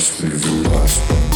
Watch me, you last.